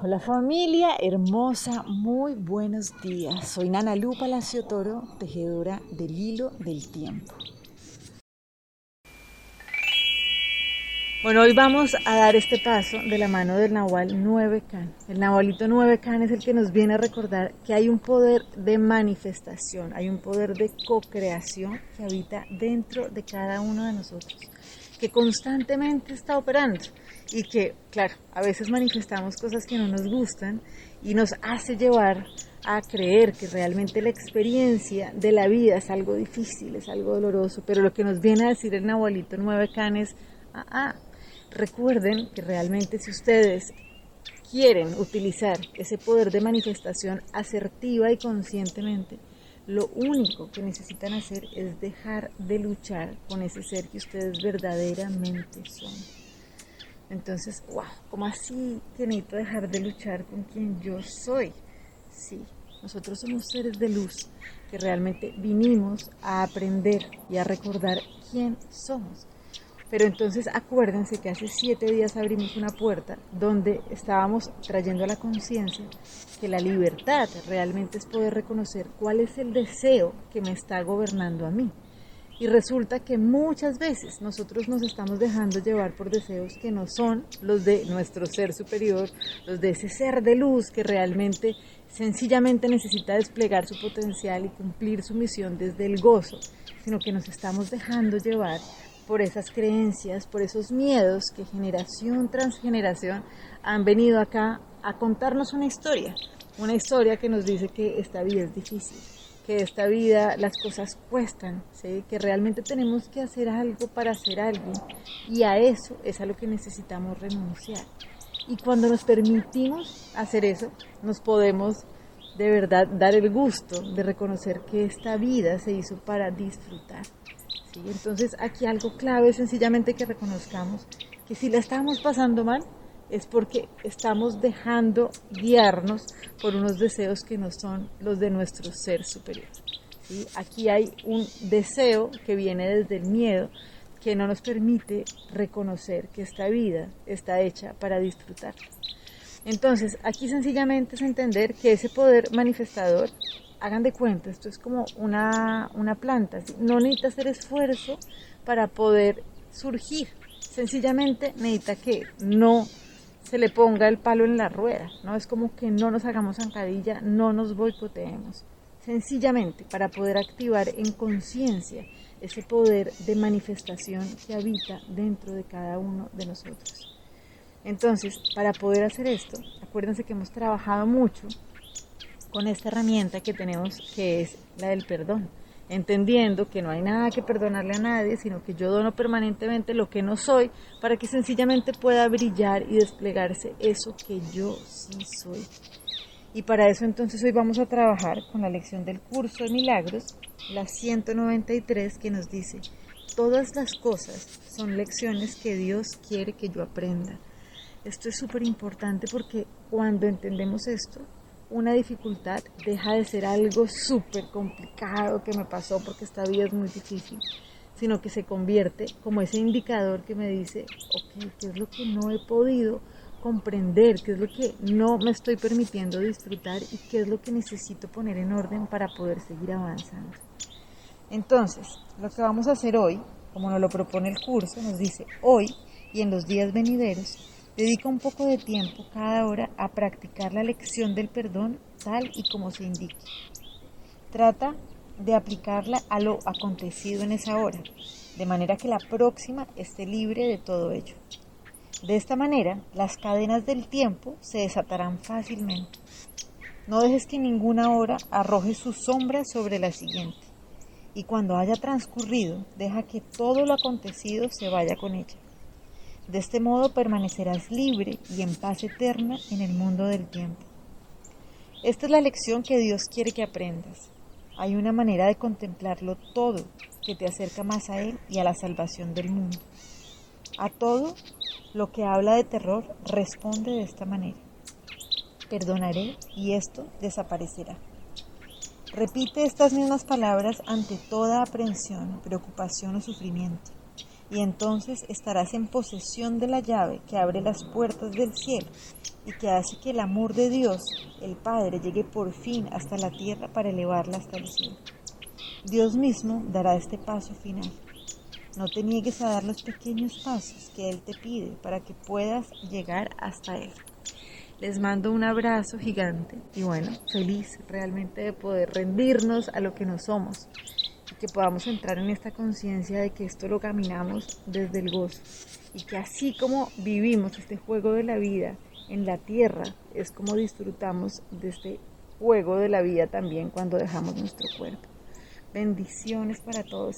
Hola familia hermosa, muy buenos días. Soy Nana Lu Palacio Toro, tejedora del hilo del tiempo. Bueno, hoy vamos a dar este paso de la mano del Nahual 9 Can. El Nahualito 9 Can es el que nos viene a recordar que hay un poder de manifestación, hay un poder de co-creación que habita dentro de cada uno de nosotros, que constantemente está operando y que, claro, a veces manifestamos cosas que no nos gustan y nos hace llevar a creer que realmente la experiencia de la vida es algo difícil, es algo doloroso, pero lo que nos viene a decir el Nahualito 9 Can es, ah, ah, recuerden que realmente si ustedes quieren utilizar ese poder de manifestación asertiva y conscientemente, lo único que necesitan hacer es dejar de luchar con ese ser que ustedes verdaderamente son. Entonces, wow, ¿cómo así que necesito dejar de luchar con quien yo soy? Sí, nosotros somos seres de luz que realmente vinimos a aprender y a recordar quién somos. Pero entonces acuérdense que hace siete días abrimos una puerta donde estábamos trayendo a la conciencia que la libertad realmente es poder reconocer cuál es el deseo que me está gobernando a mí. Y resulta que muchas veces nosotros nos estamos dejando llevar por deseos que no son los de nuestro ser superior, los de ese ser de luz que realmente sencillamente necesita desplegar su potencial y cumplir su misión desde el gozo, sino que nos estamos dejando llevar por esas creencias, por esos miedos que generación tras generación han venido acá a contarnos una historia, una historia que nos dice que esta vida es difícil que esta vida las cosas cuestan, que realmente tenemos que hacer algo para hacer algo y a eso es a lo que necesitamos renunciar. Y cuando nos permitimos hacer eso, nos podemos de verdad dar el gusto de reconocer que esta vida se hizo para disfrutar. Entonces aquí algo clave es sencillamente que reconozcamos que si la estamos pasando mal, es porque estamos dejando guiarnos por unos deseos que no son los de nuestro ser superior. Aquí hay un deseo que viene desde el miedo que no nos permite reconocer que esta vida está hecha para disfrutar. Entonces, aquí sencillamente es entender que ese poder manifestador, hagan de cuenta, esto es como una, una planta, no necesita hacer esfuerzo para poder surgir, sencillamente necesita que no se le ponga el palo en la rueda, ¿no? Es como que no nos hagamos zancadilla, no nos boicoteemos. Sencillamente para poder activar en conciencia ese poder de manifestación que habita dentro de cada uno de nosotros. Entonces, para poder hacer esto, acuérdense que hemos trabajado mucho con esta herramienta que tenemos que es la del perdón entendiendo que no hay nada que perdonarle a nadie, sino que yo dono permanentemente lo que no soy para que sencillamente pueda brillar y desplegarse eso que yo sí soy. Y para eso entonces hoy vamos a trabajar con la lección del curso de milagros, la 193, que nos dice, todas las cosas son lecciones que Dios quiere que yo aprenda. Esto es súper importante porque cuando entendemos esto, una dificultad deja de ser algo súper complicado que me pasó porque esta vida es muy difícil, sino que se convierte como ese indicador que me dice, ok, ¿qué es lo que no he podido comprender? ¿Qué es lo que no me estoy permitiendo disfrutar? ¿Y qué es lo que necesito poner en orden para poder seguir avanzando? Entonces, lo que vamos a hacer hoy, como nos lo propone el curso, nos dice hoy y en los días venideros, Dedica un poco de tiempo cada hora a practicar la lección del perdón tal y como se indique. Trata de aplicarla a lo acontecido en esa hora, de manera que la próxima esté libre de todo ello. De esta manera, las cadenas del tiempo se desatarán fácilmente. No dejes que ninguna hora arroje su sombra sobre la siguiente. Y cuando haya transcurrido, deja que todo lo acontecido se vaya con ella. De este modo permanecerás libre y en paz eterna en el mundo del tiempo. Esta es la lección que Dios quiere que aprendas. Hay una manera de contemplarlo todo que te acerca más a Él y a la salvación del mundo. A todo lo que habla de terror responde de esta manera. Perdonaré y esto desaparecerá. Repite estas mismas palabras ante toda aprensión, preocupación o sufrimiento y entonces estarás en posesión de la llave que abre las puertas del cielo y que hace que el amor de Dios, el Padre, llegue por fin hasta la tierra para elevarla hasta el cielo. Dios mismo dará este paso final. No te niegues a dar los pequeños pasos que Él te pide para que puedas llegar hasta Él. Les mando un abrazo gigante y bueno, feliz realmente de poder rendirnos a lo que no somos que podamos entrar en esta conciencia de que esto lo caminamos desde el gozo y que así como vivimos este juego de la vida en la tierra, es como disfrutamos de este juego de la vida también cuando dejamos nuestro cuerpo. Bendiciones para todos.